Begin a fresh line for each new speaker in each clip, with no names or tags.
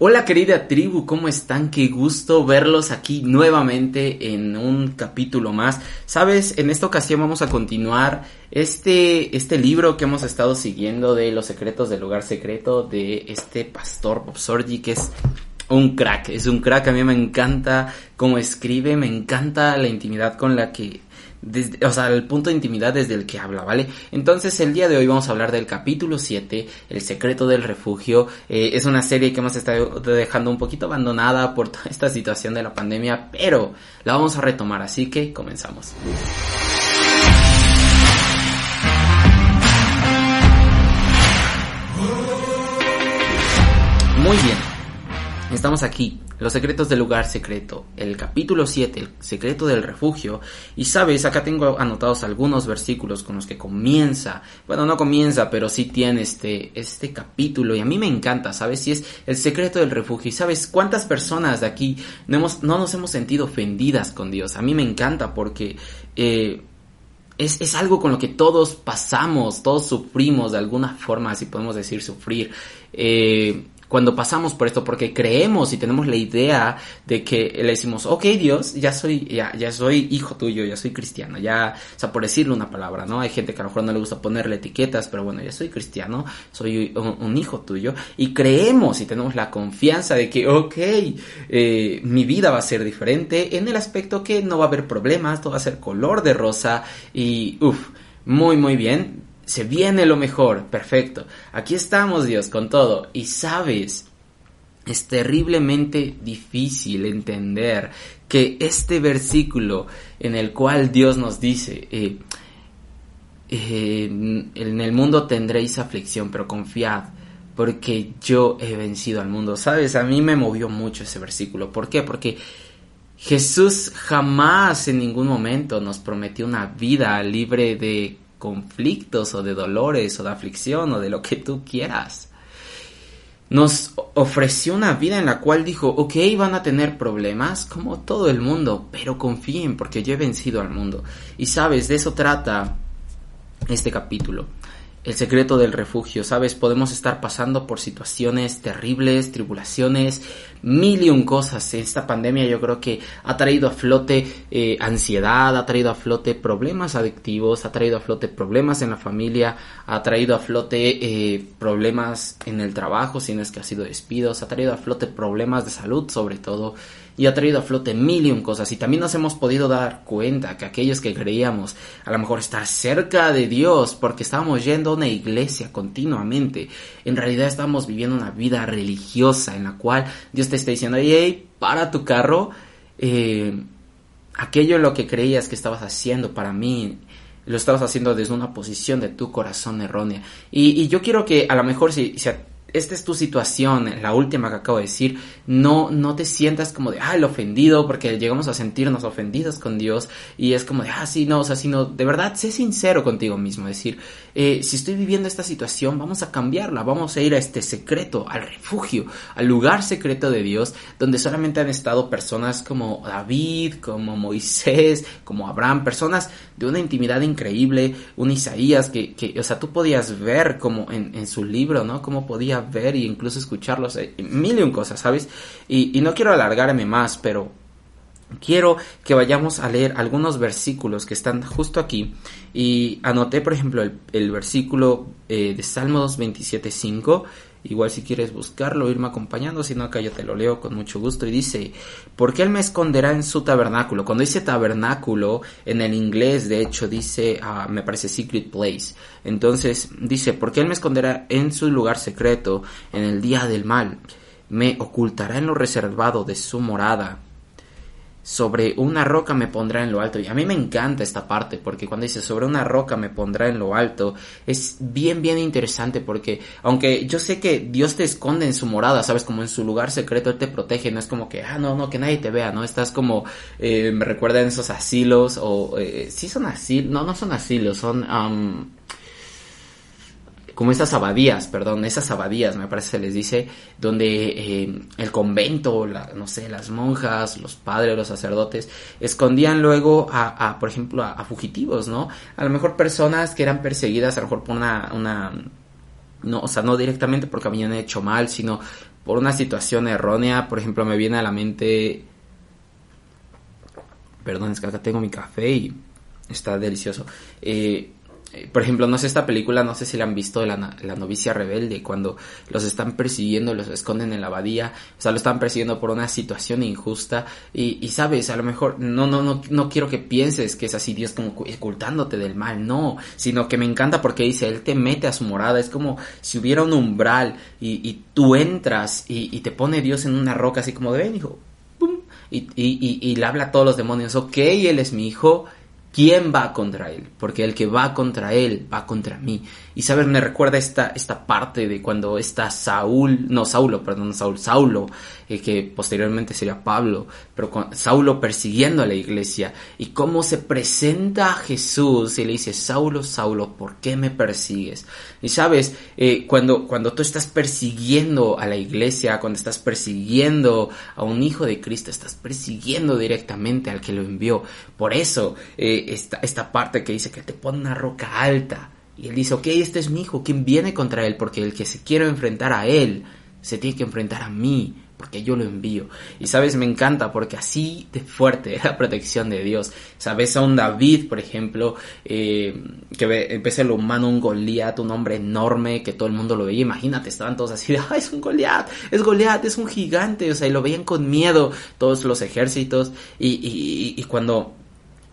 Hola querida tribu, ¿cómo están? Qué gusto verlos aquí nuevamente en un capítulo más. Sabes, en esta ocasión vamos a continuar este, este libro que hemos estado siguiendo de los secretos del lugar secreto de este pastor Bob Sorgi, que es un crack, es un crack, a mí me encanta cómo escribe, me encanta la intimidad con la que o sea, el punto de intimidad desde el que habla, ¿vale? Entonces el día de hoy vamos a hablar del capítulo 7, El secreto del refugio. Eh, es una serie que hemos estado dejando un poquito abandonada por toda esta situación de la pandemia, pero la vamos a retomar, así que comenzamos. Muy bien, estamos aquí los secretos del lugar secreto, el capítulo 7, el secreto del refugio. Y sabes, acá tengo anotados algunos versículos con los que comienza, bueno, no comienza, pero sí tiene este, este capítulo. Y a mí me encanta, ¿sabes? Si es el secreto del refugio. Y sabes cuántas personas de aquí no, hemos, no nos hemos sentido ofendidas con Dios. A mí me encanta porque... Eh, es, es, algo con lo que todos pasamos, todos sufrimos de alguna forma, si podemos decir sufrir. Eh, cuando pasamos por esto, porque creemos y tenemos la idea de que le decimos, ok Dios, ya soy, ya, ya soy hijo tuyo, ya soy cristiano, ya, o sea, por decirle una palabra, ¿no? Hay gente que a lo mejor no le gusta ponerle etiquetas, pero bueno, ya soy cristiano, soy un, hijo tuyo, y creemos y tenemos la confianza de que, ok, eh, mi vida va a ser diferente en el aspecto que no va a haber problemas, todo va a ser color de rosa, y uff, muy, muy bien, se viene lo mejor, perfecto. Aquí estamos, Dios, con todo. Y sabes, es terriblemente difícil entender que este versículo en el cual Dios nos dice, eh, eh, en el mundo tendréis aflicción, pero confiad, porque yo he vencido al mundo. Sabes, a mí me movió mucho ese versículo. ¿Por qué? Porque Jesús jamás en ningún momento nos prometió una vida libre de conflictos o de dolores o de aflicción o de lo que tú quieras. Nos ofreció una vida en la cual dijo, ok, van a tener problemas como todo el mundo, pero confíen porque yo he vencido al mundo. Y sabes, de eso trata este capítulo el secreto del refugio, ¿sabes? Podemos estar pasando por situaciones terribles, tribulaciones, mil y un cosas. Esta pandemia yo creo que ha traído a flote eh, ansiedad, ha traído a flote problemas adictivos, ha traído a flote problemas en la familia, ha traído a flote eh, problemas en el trabajo, si no es que ha sido despidos, ha traído a flote problemas de salud sobre todo y ha traído a flote mil y un cosas. Y también nos hemos podido dar cuenta que aquellos que creíamos a lo mejor estar cerca de Dios porque estábamos yendo a una iglesia continuamente, en realidad estamos viviendo una vida religiosa en la cual Dios te está diciendo, hey, para tu carro, eh, aquello en lo que creías que estabas haciendo para mí, lo estabas haciendo desde una posición de tu corazón errónea. Y, yo quiero que a lo mejor si esta es tu situación, la última que acabo de decir, no, no te sientas como de, ah, el ofendido, porque llegamos a sentirnos ofendidos con Dios y es como de, ah, sí, no, o sea, sino, de verdad, sé sincero contigo mismo, decir, eh, si estoy viviendo esta situación, vamos a cambiarla, vamos a ir a este secreto, al refugio, al lugar secreto de Dios, donde solamente han estado personas como David, como Moisés, como Abraham, personas de una intimidad increíble, un Isaías que, que o sea, tú podías ver como en, en su libro, ¿no? Cómo podía ver e incluso escucharlos, eh, mil y un cosas, ¿sabes? Y, no quiero alargarme más, pero quiero que vayamos a leer algunos versículos que están justo aquí. Y anoté, por ejemplo, el, versículo eh, de Salmos 27.5 Igual si quieres buscarlo, irme acompañando, si no acá yo te lo leo con mucho gusto. Y dice, porque Él me esconderá en su tabernáculo. Cuando dice tabernáculo, en el inglés de hecho dice, ah, me parece secret place. Entonces dice, porque Él me esconderá en su lugar secreto en el día del mal. Me ocultará en lo reservado de su morada sobre una roca me pondrá en lo alto. Y a mí me encanta esta parte porque cuando dice sobre una roca me pondrá en lo alto es bien, bien interesante porque aunque yo sé que Dios te esconde en su morada, sabes, como en su lugar secreto, Él te protege, no es como que, ah, no, no, que nadie te vea, ¿no? Estás como, eh, me recuerda en esos asilos o, eh, sí son asilos, no, no son asilos, son como esas abadías, perdón, esas abadías, me parece se les dice, donde eh, el convento, no sé, las monjas, los padres, los sacerdotes, escondían luego a, por ejemplo, a, fugitivos, ¿no? A lo mejor personas que eran perseguidas, a lo mejor por una, una no, o sea, no directamente porque habían hecho mal, sino por una situación errónea. Por ejemplo, me viene a la mente... Perdón, es que acá tengo mi café y está delicioso. Eh, por ejemplo, no sé esta película, no sé si la han visto, la, la novicia rebelde, cuando los están persiguiendo, los esconden en la abadía, o sea, lo están persiguiendo por una situación injusta y, sabes, a lo mejor no, no, no, no quiero que pienses que es así Dios como ocultándote del mal, no, sino que me encanta porque dice, Él te mete a su morada, es como si hubiera un umbral y, y tú entras y, y, te pone Dios en una roca así como de ven, hijo, y, y, y, le habla a todos los demonios, ok, Él es mi hijo, ¿Quién va contra él? Porque el que va contra él va contra mí. Y sabes, me recuerda esta, esta parte de cuando está Saúl, no Saulo, perdón, Saúl, Saulo, eh, que posteriormente sería Pablo, pero con, Saulo persiguiendo a la iglesia y cómo se presenta a Jesús y le dice, Saulo, Saulo, ¿por qué me persigues? Y sabes, eh, cuando, cuando tú estás persiguiendo a la iglesia, cuando estás persiguiendo a un hijo de Cristo, estás persiguiendo directamente al que lo envió. Por eso, eh, esta, esta parte que dice que te pone una roca alta. Y él dice, ok, este es mi hijo, ¿quién viene contra él? Porque el que se quiere enfrentar a él, se tiene que enfrentar a mí porque yo lo envío. Y sabes, me encanta porque así de fuerte es la protección de Dios. Sabes a un David, por ejemplo, eh, que ves lo humano, un Goliat, un hombre enorme que todo el mundo lo veía. Imagínate, estaban todos así de, es un Goliat, es Goliat, es un gigante. O sea, y lo veían con miedo todos los ejércitos. Y, y, y cuando,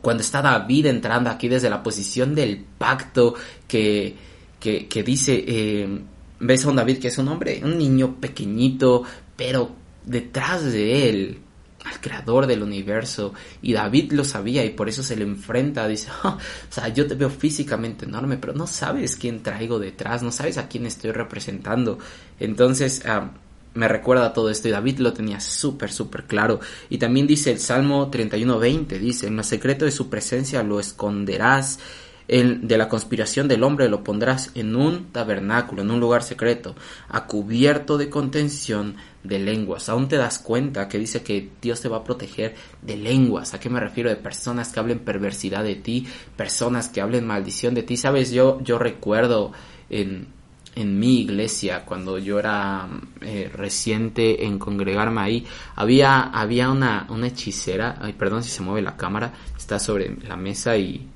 cuando está David entrando aquí desde la posición del pacto que, que, dice... Eh, ves a un David que es un hombre, un niño pequeñito, pero detrás de él al creador del universo y David lo sabía y por eso se le enfrenta, dice, oh, o sea, yo te veo físicamente enorme, pero no sabes quién traigo detrás, no sabes a quién estoy representando. Entonces, uh, me recuerda todo esto y David lo tenía súper, súper claro. Y también dice el Salmo 31.20, dice, en lo secreto de su presencia lo esconderás el, de la conspiración del hombre lo pondrás en un tabernáculo, en un lugar secreto, a cubierto de contención de lenguas. Aún te das cuenta que dice que Dios te va a proteger de lenguas. ¿A qué me refiero? De personas que hablen perversidad de ti, personas que hablen maldición de ti. Sabes, yo, yo recuerdo en, en mi iglesia, cuando yo era eh, reciente en congregarme ahí, había, había una, una hechicera, ay, perdón si se mueve la cámara, está sobre la mesa y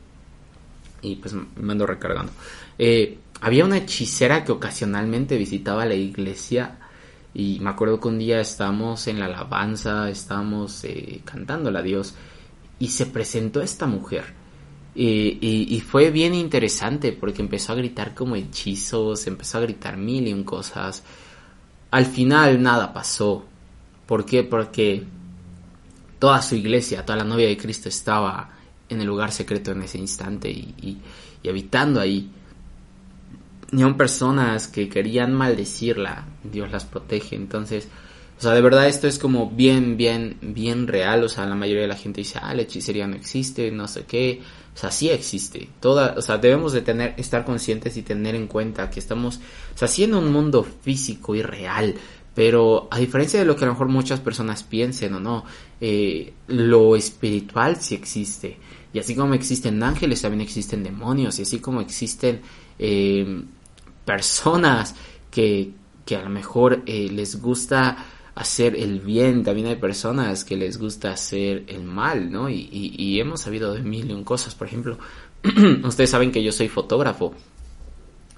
y pues me ando recargando. Eh, había una hechicera que ocasionalmente visitaba la iglesia y me acuerdo que un día estábamos en la alabanza, estábamos eh, cantándole a Dios y se presentó esta mujer. Y, fue bien interesante porque empezó a gritar como hechizos, empezó a gritar mil y un cosas. Al final nada pasó. ¿Por qué? Porque toda su iglesia, toda la novia de Cristo estaba en el lugar secreto en ese instante y, habitando ahí. Ni aun personas que querían maldecirla, Dios las protege. Entonces, o sea, de verdad esto es como bien, bien, bien real. O sea, la mayoría de la gente dice, ah, la hechicería no existe, no sé qué. O sea, sí existe. Toda, o sea, debemos de tener, estar conscientes y tener en cuenta que estamos, o sea, sí en un mundo físico y real. Pero a diferencia de lo que a lo mejor muchas personas piensen o no, eh, lo espiritual sí existe. Y así como existen ángeles, también existen demonios. Y así como existen eh, personas que, que, a lo mejor eh, les gusta hacer el bien, también hay personas que les gusta hacer el mal, ¿no? Y, y, hemos sabido de mil y un cosas. Por ejemplo, ustedes saben que yo soy fotógrafo.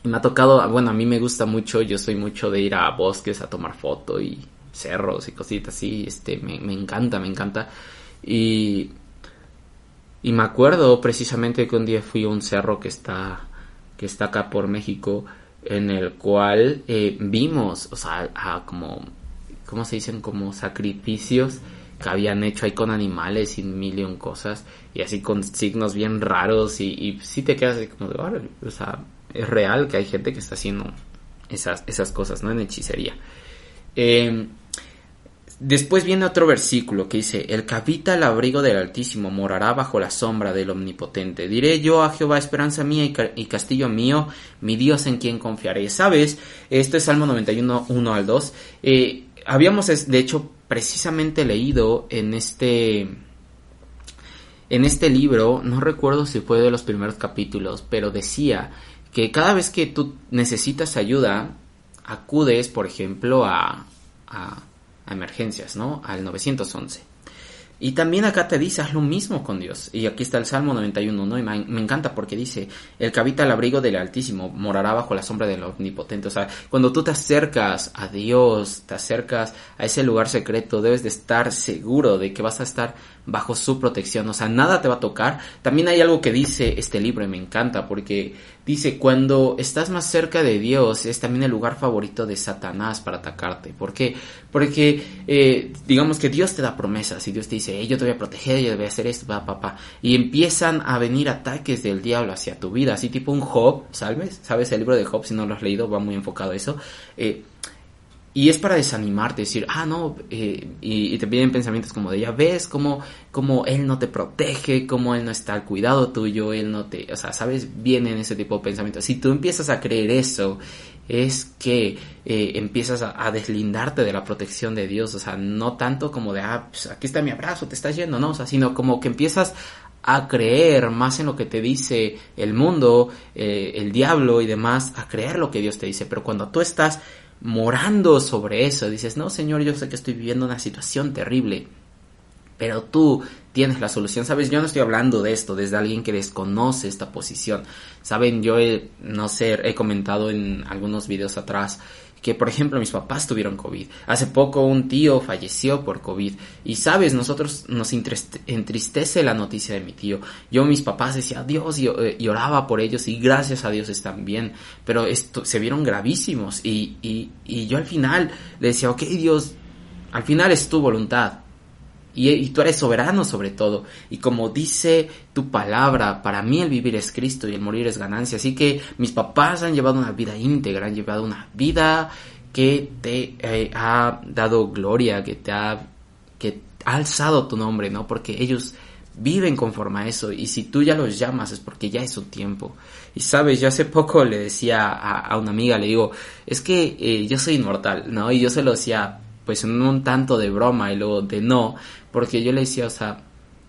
Y me ha tocado, bueno, a mí me gusta mucho, yo soy mucho de ir a bosques a tomar foto y cerros y cositas así, este, me, me encanta, me encanta. Y y me acuerdo precisamente que un día fui a un cerro que está, que está acá por México, en el cual eh, vimos, o sea, a como, ¿cómo se dicen? Como sacrificios que habían hecho ahí con animales y mil y cosas, y así con signos bien raros, y, y sí te quedas así como de, o sea, es real que hay gente que está haciendo esas, esas cosas, ¿no? En hechicería. Eh, Después viene otro versículo que dice, El que habita el abrigo del Altísimo morará bajo la sombra del Omnipotente. Diré yo a Jehová, esperanza mía y, castillo mío, mi Dios en quien confiaré. ¿Sabes? Esto es Salmo 91, 1 al 2. Eh, habíamos, de hecho, precisamente leído en este... En este libro, no recuerdo si fue de los primeros capítulos, pero decía que cada vez que tú necesitas ayuda, acudes, por ejemplo, a, a, a emergencias, ¿no? Al 911. Y también acá te dice, haz lo mismo con Dios. Y aquí está el Salmo 91, ¿no? Y me, encanta porque dice, el que habita el abrigo del Altísimo morará bajo la sombra del Omnipotente. O sea, cuando tú te acercas a Dios, te acercas a ese lugar secreto, debes de estar seguro de que vas a estar bajo su protección. O sea, nada te va a tocar. También hay algo que dice este libro y me encanta porque dice, cuando estás más cerca de Dios es también el lugar favorito de Satanás para atacarte. ¿Por qué? Porque eh, digamos que Dios te da promesas y Dios te dice, yo te voy a proteger, yo te voy a hacer esto, papá, papá. Y empiezan a venir ataques del diablo hacia tu vida, así tipo un Job, ¿sabes? ¿Sabes el libro de Job? Si no lo has leído, va muy enfocado a eso. Eh, y es para desanimarte, decir, ah, no, eh, y, te vienen pensamientos como de, ya ves, como, como él no te protege, como él no está al cuidado tuyo, él no te, o sea, sabes, vienen ese tipo de pensamientos. Si tú empiezas a creer eso, es que eh, empiezas a, deslindarte de la protección de Dios, o sea, no tanto como de, ah, pues aquí está mi abrazo, te estás yendo, no, o sea, sino como que empiezas a creer más en lo que te dice el mundo, eh, el diablo y demás, a creer lo que Dios te dice. Pero cuando tú estás morando sobre eso. Dices, no, Señor, yo sé que estoy viviendo una situación terrible, pero tú tienes la solución. Sabes, yo no estoy hablando de esto desde alguien que desconoce esta posición. Saben, yo he, no sé, he comentado en algunos videos atrás que por ejemplo mis papás tuvieron COVID. Hace poco un tío falleció por COVID. Y sabes, nosotros nos entristece la noticia de mi tío. Yo mis papás decía Dios eh, y, oraba por ellos y gracias a Dios están bien. Pero esto, se vieron gravísimos y, y, y yo al final le decía, ok Dios, al final es tu voluntad. Y, tú eres soberano sobre todo. Y como dice tu palabra, para mí el vivir es Cristo y el morir es ganancia. Así que mis papás han llevado una vida íntegra, han llevado una vida que te eh, ha dado gloria, que te ha, que ha alzado tu nombre, ¿no? Porque ellos viven conforme a eso y si tú ya los llamas es porque ya es su tiempo. Y sabes, yo hace poco le decía a, una amiga, le digo, es que eh, yo soy inmortal, ¿no? Y yo se lo decía pues un tanto de broma y luego de no, porque yo le decía, o sea,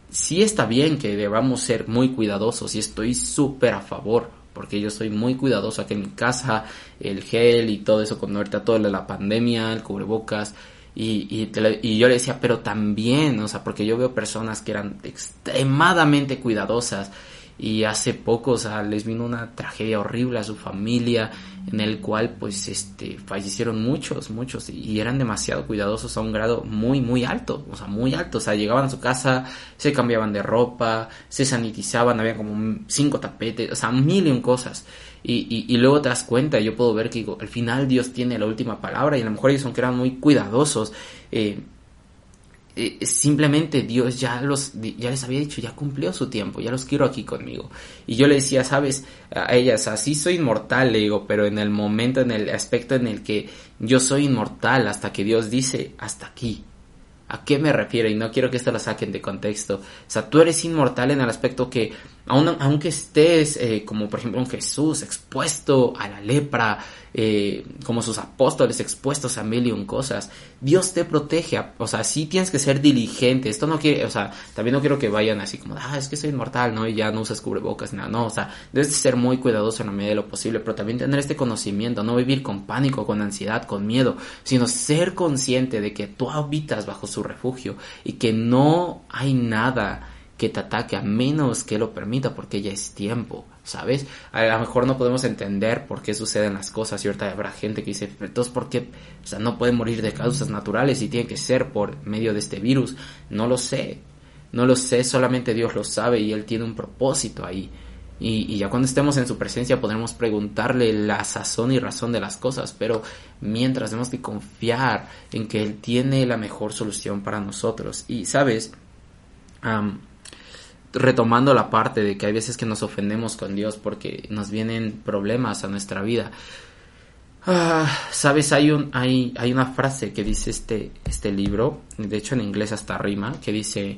sí está bien que debamos ser muy cuidadosos y estoy súper a favor, porque yo soy muy cuidadoso aquí en mi casa, el gel y todo eso, con ahorita toda la pandemia, el cubrebocas, y, y, y, yo le decía, pero también, o sea, porque yo veo personas que eran extremadamente cuidadosas y hace poco, o sea, les vino una tragedia horrible a su familia en el cual pues este fallecieron muchos, muchos y eran demasiado cuidadosos a un grado muy muy alto, o sea, muy alto, o sea, llegaban a su casa, se cambiaban de ropa, se sanitizaban, había como cinco tapetes, o sea, mil y un cosas. Y, y, luego te das cuenta, yo puedo ver que al final Dios tiene la última palabra y a lo mejor ellos son que eran muy cuidadosos. Eh, eh, simplemente Dios ya los ya les había dicho ya cumplió su tiempo ya los quiero aquí conmigo y yo le decía sabes a ellas así soy inmortal le digo pero en el momento en el aspecto en el que yo soy inmortal hasta que Dios dice hasta aquí ¿A qué me refiero? Y no quiero que esto lo saquen de contexto. O sea, tú eres inmortal en el aspecto que, aunque estés, eh, como por ejemplo un Jesús, expuesto a la lepra, eh, como sus apóstoles expuestos a mil y un cosas. Dios te protege, o sea, sí tienes que ser diligente. Esto no quiere, o sea, también no quiero que vayan así como, ah, es que soy inmortal, ¿no? Y ya no usas cubrebocas, nada, no, o sea, debes ser muy cuidadoso en la medida de lo posible, pero también tener este conocimiento, no vivir con pánico, con ansiedad, con miedo, sino ser consciente de que tú habitas bajo su refugio y que no hay nada que te ataque a menos que lo permita porque ya es tiempo, ¿sabes? A lo mejor no podemos entender por qué suceden las cosas ahorita habrá gente que dice, entonces ¿por qué? O sea, no puede morir de causas naturales y tiene que ser por medio de este virus. No lo sé, no lo sé, solamente Dios lo sabe y Él tiene un propósito ahí. Y, y, ya cuando estemos en su presencia podremos preguntarle la sazón y razón de las cosas, pero mientras tenemos que confiar en que Él tiene la mejor solución para nosotros. Y sabes, retomando la parte de que hay veces que nos ofendemos con Dios porque nos vienen problemas a nuestra vida. Ah, Sabes, hay un, hay, hay una frase que dice este, este libro, de hecho en inglés hasta rima, que dice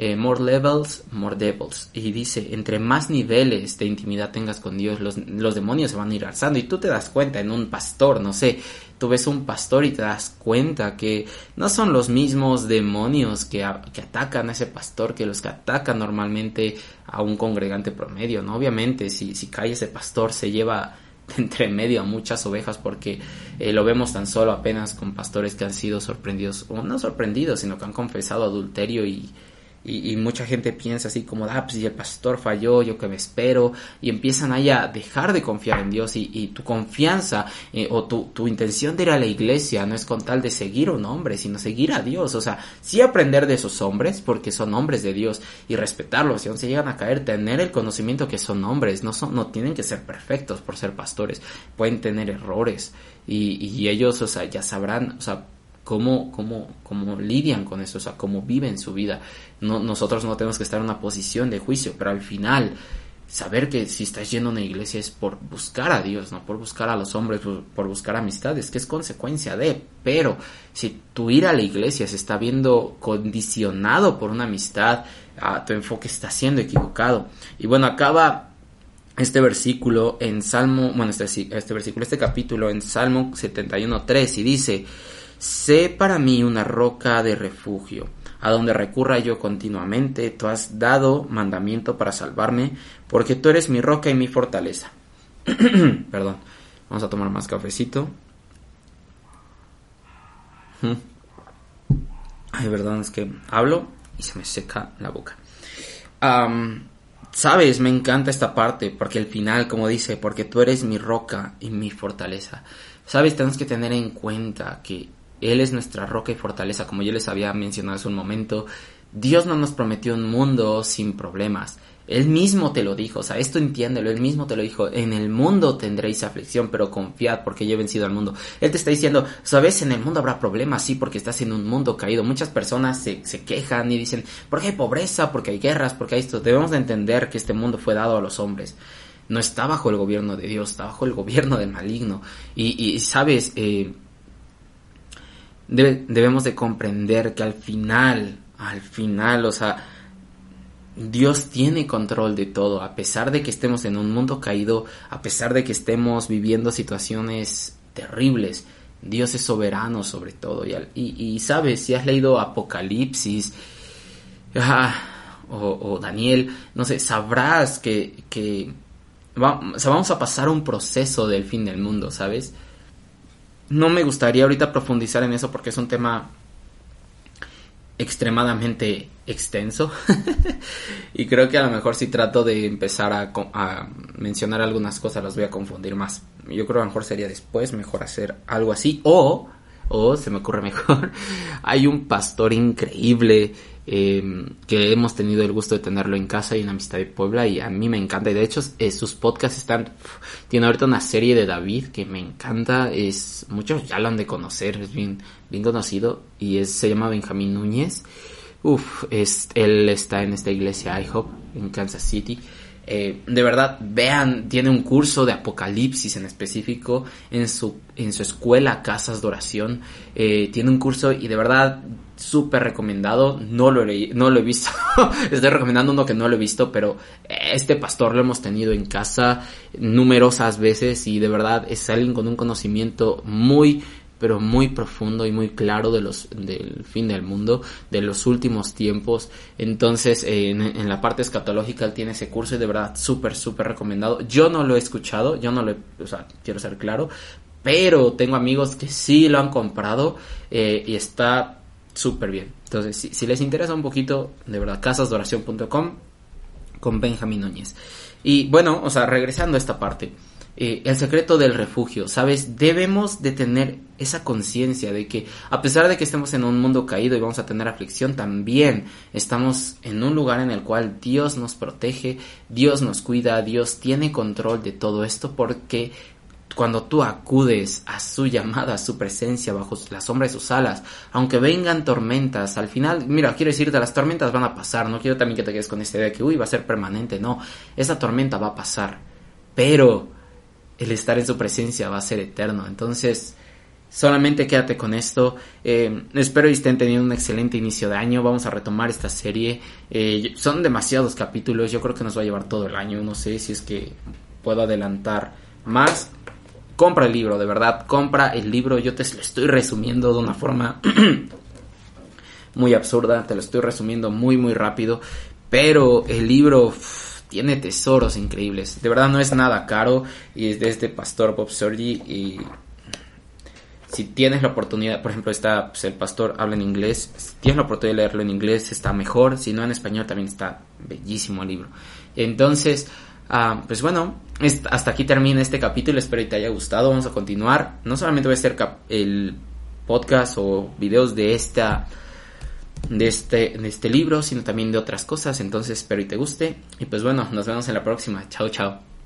eh, more levels, more devils. Y dice, entre más niveles de intimidad tengas con Dios, los, los demonios se van a ir alzando. Y tú te das cuenta en un pastor, no sé, tú ves un pastor y te das cuenta que no son los mismos demonios que, que atacan a ese pastor que los que atacan normalmente a un congregante promedio, ¿no? Obviamente, si, si cae ese pastor, se lleva entre medio a muchas ovejas porque eh, lo vemos tan solo apenas con pastores que han sido sorprendidos, o no sorprendidos, sino que han confesado adulterio y, y, mucha gente piensa así como, ah, pues si el pastor falló, yo que me espero, y empiezan ahí a dejar de confiar en Dios y, tu confianza eh, o tu, tu, intención de ir a la iglesia no es con tal de seguir a un hombre, sino seguir a Dios, o sea, sí aprender de esos hombres, porque son hombres de Dios, y respetarlos, y aún se llegan a caer, tener el conocimiento que son hombres, no, son, no tienen que ser perfectos por ser pastores, pueden tener errores, y, y ellos, o sea, ya sabrán, o sea, cómo, cómo, cómo lidian con eso, o sea, cómo viven su vida. No, nosotros no tenemos que estar en una posición de juicio, pero al final saber que si estás yendo a una iglesia es por buscar a Dios, no por buscar a los hombres, por, buscar amistades, que es consecuencia de, pero si tu ir a la iglesia se está viendo condicionado por una amistad, ah, tu enfoque está siendo equivocado. Y bueno, acaba este versículo en Salmo, bueno, este, este versículo, este capítulo en Salmo 71.3 y dice, Sé para mí una roca de refugio, a donde recurra yo continuamente. Tú has dado mandamiento para salvarme, porque tú eres mi roca y mi fortaleza. Perdón, vamos a tomar más cafecito. Ay, verdad, es que hablo y se me seca la boca. Sabes, me encanta esta parte, porque al final, como dice, porque tú eres mi roca y mi fortaleza. Sabes, tenemos que tener en cuenta que él es nuestra roca y fortaleza, como yo les había mencionado hace un momento. Dios no nos prometió un mundo sin problemas. Él mismo te lo dijo, o sea, esto entiéndelo, Él mismo te lo dijo, en el mundo tendréis aflicción, pero confiad porque yo he vencido al mundo. Él te está diciendo, sabes, en el mundo habrá problemas, sí, porque estás en un mundo caído. Muchas personas se, se quejan y dicen, porque hay pobreza, porque hay guerras, porque hay esto. Debemos de entender que este mundo fue dado a los hombres. No está bajo el gobierno de Dios, está bajo el gobierno del maligno. Y, y sabes, eh, debemos de comprender que al final, al final, o sea, Dios tiene control de todo, a pesar de que estemos en un mundo caído, a pesar de que estemos viviendo situaciones terribles, Dios es soberano sobre todo. Y, y, sabes, si has leído Apocalipsis ah, o, Daniel, no sé, sabrás que, que vamos a pasar un proceso del fin del mundo, ¿sabes? No me gustaría ahorita profundizar en eso porque es un tema extremadamente extenso y creo que a lo mejor si trato de empezar a, mencionar algunas cosas las voy a confundir más. Yo creo que a lo mejor sería después mejor hacer algo así o, o se me ocurre mejor, hay un pastor increíble eh, que hemos tenido el gusto de tenerlo en casa y en Amistad de Puebla y a mí me encanta. Y de hecho eh, sus podcasts están tiene ahorita una serie de David que me encanta. Es muchos ya lo han de conocer es bien bien conocido y es, se llama Benjamín Núñez. Uf, es, él está en esta iglesia IHOP en Kansas City eh, de verdad, vean, tiene un curso de Apocalipsis en específico en su, en su escuela Casas de Oración. Eh, tiene un curso y de verdad súper recomendado. No lo, he, no lo he visto. Estoy recomendando uno que no lo he visto, pero este pastor lo hemos tenido en casa numerosas veces y de verdad es alguien con un conocimiento muy pero muy profundo y muy claro de los del fin del mundo, de los últimos tiempos. Entonces, en, la parte escatológica él tiene ese curso y de verdad súper, súper recomendado. Yo no lo he escuchado, yo no lo he, o sea, quiero ser claro, pero tengo amigos que sí lo han comprado eh, y está súper bien. Entonces, si, si, les interesa un poquito, de verdad, casasdoración.com con Benjamín Núñez. Y bueno, o sea, regresando a esta parte. Eh, el secreto del refugio, ¿sabes? Debemos de tener esa conciencia de que a pesar de que estemos en un mundo caído y vamos a tener aflicción, también estamos en un lugar en el cual Dios nos protege, Dios nos cuida, Dios tiene control de todo esto porque cuando tú acudes a su llamada, a su presencia bajo la sombra de sus alas, aunque vengan tormentas, al final, mira, quiero decirte, las tormentas van a pasar, no quiero también que te quedes con esta idea de que, uy, va a ser permanente, no, esa tormenta va a pasar, pero el estar en su presencia va a ser eterno. Entonces, solamente quédate con esto. Eh, espero que estén teniendo un excelente inicio de año. Vamos a retomar esta serie. Eh, son demasiados capítulos. Yo creo que nos va a llevar todo el año. No sé si es que puedo adelantar más. Compra el libro, de verdad. Compra el libro. Yo te lo estoy resumiendo de una forma muy absurda. Te lo estoy resumiendo muy, muy rápido. Pero el libro tiene tesoros increíbles. De verdad no es nada caro y es de este pastor Bob Sorgi y si tienes la oportunidad, por ejemplo, está pues, el pastor habla en inglés, si tienes la oportunidad de leerlo en inglés está mejor, si no en español también está bellísimo el libro. Entonces, ah, pues bueno, hasta aquí termina este capítulo, espero que te haya gustado, vamos a continuar. No solamente voy a hacer el podcast o videos de esta de este, de este libro, sino también de otras cosas. Entonces espero y te guste. Y pues bueno, nos vemos en la próxima. Chao, chao.